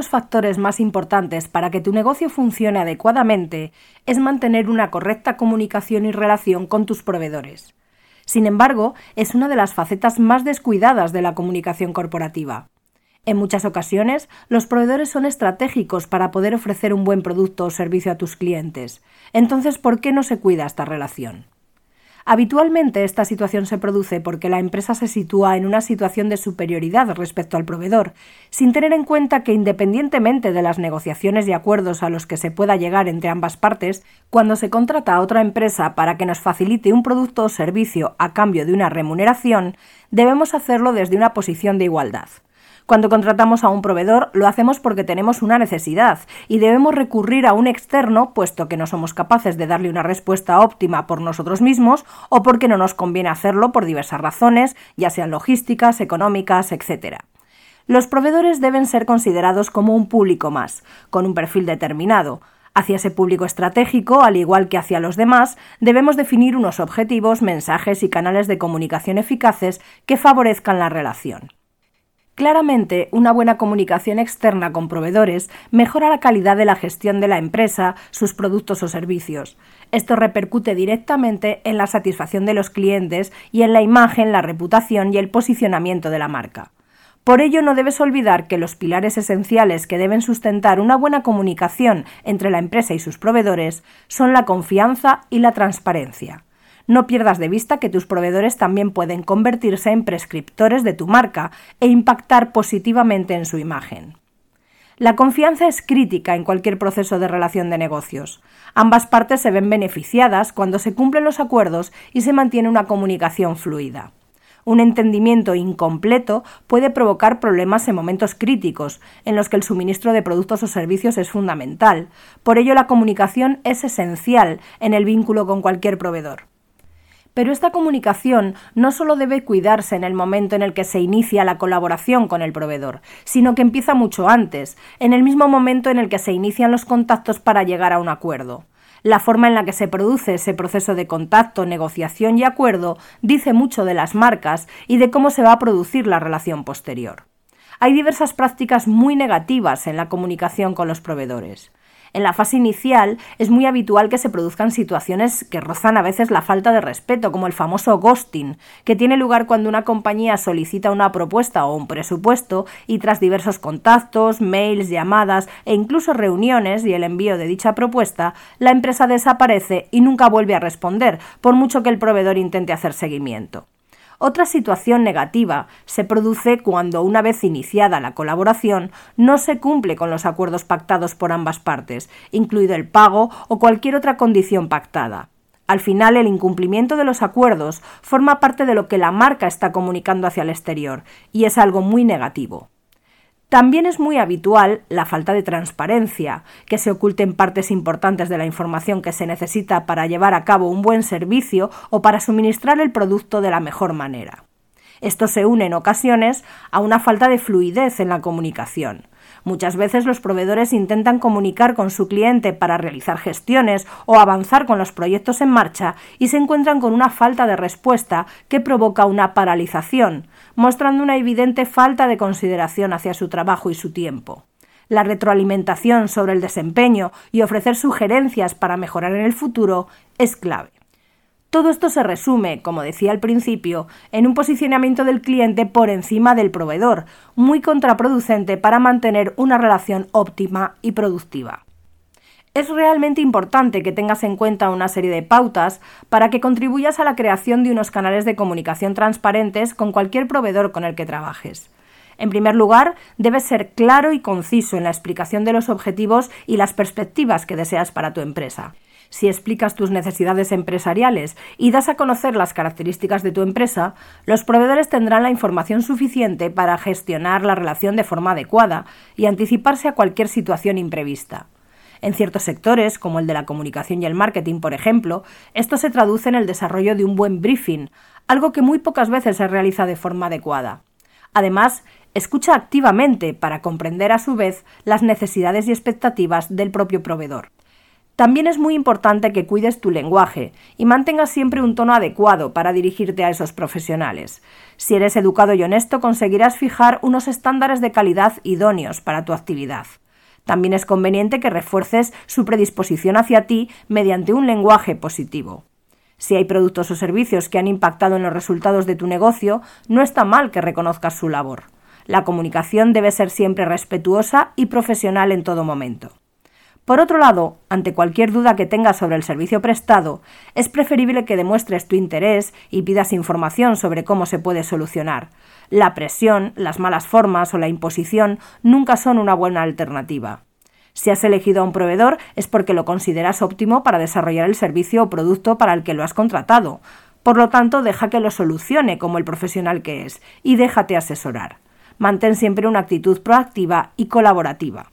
Los factores más importantes para que tu negocio funcione adecuadamente es mantener una correcta comunicación y relación con tus proveedores. Sin embargo, es una de las facetas más descuidadas de la comunicación corporativa. En muchas ocasiones, los proveedores son estratégicos para poder ofrecer un buen producto o servicio a tus clientes. Entonces, ¿por qué no se cuida esta relación? Habitualmente esta situación se produce porque la empresa se sitúa en una situación de superioridad respecto al proveedor, sin tener en cuenta que independientemente de las negociaciones y acuerdos a los que se pueda llegar entre ambas partes, cuando se contrata a otra empresa para que nos facilite un producto o servicio a cambio de una remuneración, debemos hacerlo desde una posición de igualdad. Cuando contratamos a un proveedor lo hacemos porque tenemos una necesidad y debemos recurrir a un externo puesto que no somos capaces de darle una respuesta óptima por nosotros mismos o porque no nos conviene hacerlo por diversas razones, ya sean logísticas, económicas, etc. Los proveedores deben ser considerados como un público más, con un perfil determinado, Hacia ese público estratégico, al igual que hacia los demás, debemos definir unos objetivos, mensajes y canales de comunicación eficaces que favorezcan la relación. Claramente, una buena comunicación externa con proveedores mejora la calidad de la gestión de la empresa, sus productos o servicios. Esto repercute directamente en la satisfacción de los clientes y en la imagen, la reputación y el posicionamiento de la marca. Por ello, no debes olvidar que los pilares esenciales que deben sustentar una buena comunicación entre la empresa y sus proveedores son la confianza y la transparencia. No pierdas de vista que tus proveedores también pueden convertirse en prescriptores de tu marca e impactar positivamente en su imagen. La confianza es crítica en cualquier proceso de relación de negocios. Ambas partes se ven beneficiadas cuando se cumplen los acuerdos y se mantiene una comunicación fluida. Un entendimiento incompleto puede provocar problemas en momentos críticos, en los que el suministro de productos o servicios es fundamental. Por ello, la comunicación es esencial en el vínculo con cualquier proveedor. Pero esta comunicación no solo debe cuidarse en el momento en el que se inicia la colaboración con el proveedor, sino que empieza mucho antes, en el mismo momento en el que se inician los contactos para llegar a un acuerdo. La forma en la que se produce ese proceso de contacto, negociación y acuerdo dice mucho de las marcas y de cómo se va a producir la relación posterior. Hay diversas prácticas muy negativas en la comunicación con los proveedores. En la fase inicial es muy habitual que se produzcan situaciones que rozan a veces la falta de respeto, como el famoso ghosting, que tiene lugar cuando una compañía solicita una propuesta o un presupuesto y tras diversos contactos, mails, llamadas e incluso reuniones y el envío de dicha propuesta, la empresa desaparece y nunca vuelve a responder, por mucho que el proveedor intente hacer seguimiento. Otra situación negativa se produce cuando, una vez iniciada la colaboración, no se cumple con los acuerdos pactados por ambas partes, incluido el pago o cualquier otra condición pactada. Al final, el incumplimiento de los acuerdos forma parte de lo que la marca está comunicando hacia el exterior, y es algo muy negativo. También es muy habitual la falta de transparencia, que se oculten partes importantes de la información que se necesita para llevar a cabo un buen servicio o para suministrar el producto de la mejor manera. Esto se une en ocasiones a una falta de fluidez en la comunicación. Muchas veces los proveedores intentan comunicar con su cliente para realizar gestiones o avanzar con los proyectos en marcha y se encuentran con una falta de respuesta que provoca una paralización, mostrando una evidente falta de consideración hacia su trabajo y su tiempo. La retroalimentación sobre el desempeño y ofrecer sugerencias para mejorar en el futuro es clave. Todo esto se resume, como decía al principio, en un posicionamiento del cliente por encima del proveedor, muy contraproducente para mantener una relación óptima y productiva. Es realmente importante que tengas en cuenta una serie de pautas para que contribuyas a la creación de unos canales de comunicación transparentes con cualquier proveedor con el que trabajes. En primer lugar, debes ser claro y conciso en la explicación de los objetivos y las perspectivas que deseas para tu empresa si explicas tus necesidades empresariales y das a conocer las características de tu empresa, los proveedores tendrán la información suficiente para gestionar la relación de forma adecuada y anticiparse a cualquier situación imprevista. En ciertos sectores, como el de la comunicación y el marketing, por ejemplo, esto se traduce en el desarrollo de un buen briefing, algo que muy pocas veces se realiza de forma adecuada. Además, escucha activamente para comprender a su vez las necesidades y expectativas del propio proveedor. También es muy importante que cuides tu lenguaje y mantengas siempre un tono adecuado para dirigirte a esos profesionales. Si eres educado y honesto, conseguirás fijar unos estándares de calidad idóneos para tu actividad. También es conveniente que refuerces su predisposición hacia ti mediante un lenguaje positivo. Si hay productos o servicios que han impactado en los resultados de tu negocio, no está mal que reconozcas su labor. La comunicación debe ser siempre respetuosa y profesional en todo momento. Por otro lado, ante cualquier duda que tengas sobre el servicio prestado, es preferible que demuestres tu interés y pidas información sobre cómo se puede solucionar. La presión, las malas formas o la imposición nunca son una buena alternativa. Si has elegido a un proveedor es porque lo consideras óptimo para desarrollar el servicio o producto para el que lo has contratado. Por lo tanto, deja que lo solucione como el profesional que es y déjate asesorar. Mantén siempre una actitud proactiva y colaborativa.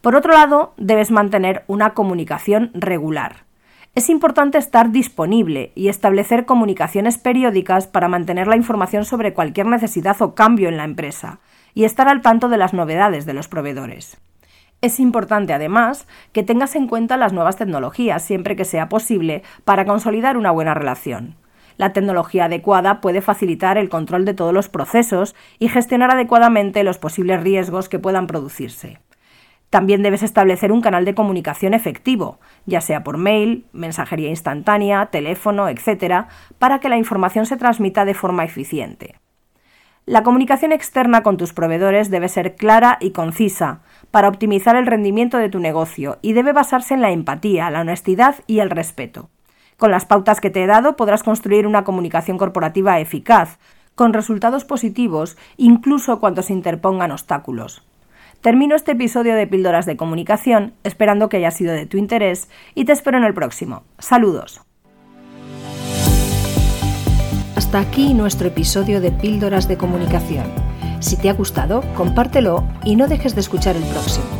Por otro lado, debes mantener una comunicación regular. Es importante estar disponible y establecer comunicaciones periódicas para mantener la información sobre cualquier necesidad o cambio en la empresa y estar al tanto de las novedades de los proveedores. Es importante, además, que tengas en cuenta las nuevas tecnologías siempre que sea posible para consolidar una buena relación. La tecnología adecuada puede facilitar el control de todos los procesos y gestionar adecuadamente los posibles riesgos que puedan producirse. También debes establecer un canal de comunicación efectivo, ya sea por mail, mensajería instantánea, teléfono, etc., para que la información se transmita de forma eficiente. La comunicación externa con tus proveedores debe ser clara y concisa para optimizar el rendimiento de tu negocio y debe basarse en la empatía, la honestidad y el respeto. Con las pautas que te he dado podrás construir una comunicación corporativa eficaz, con resultados positivos incluso cuando se interpongan obstáculos. Termino este episodio de Píldoras de Comunicación esperando que haya sido de tu interés y te espero en el próximo. Saludos. Hasta aquí nuestro episodio de Píldoras de Comunicación. Si te ha gustado, compártelo y no dejes de escuchar el próximo.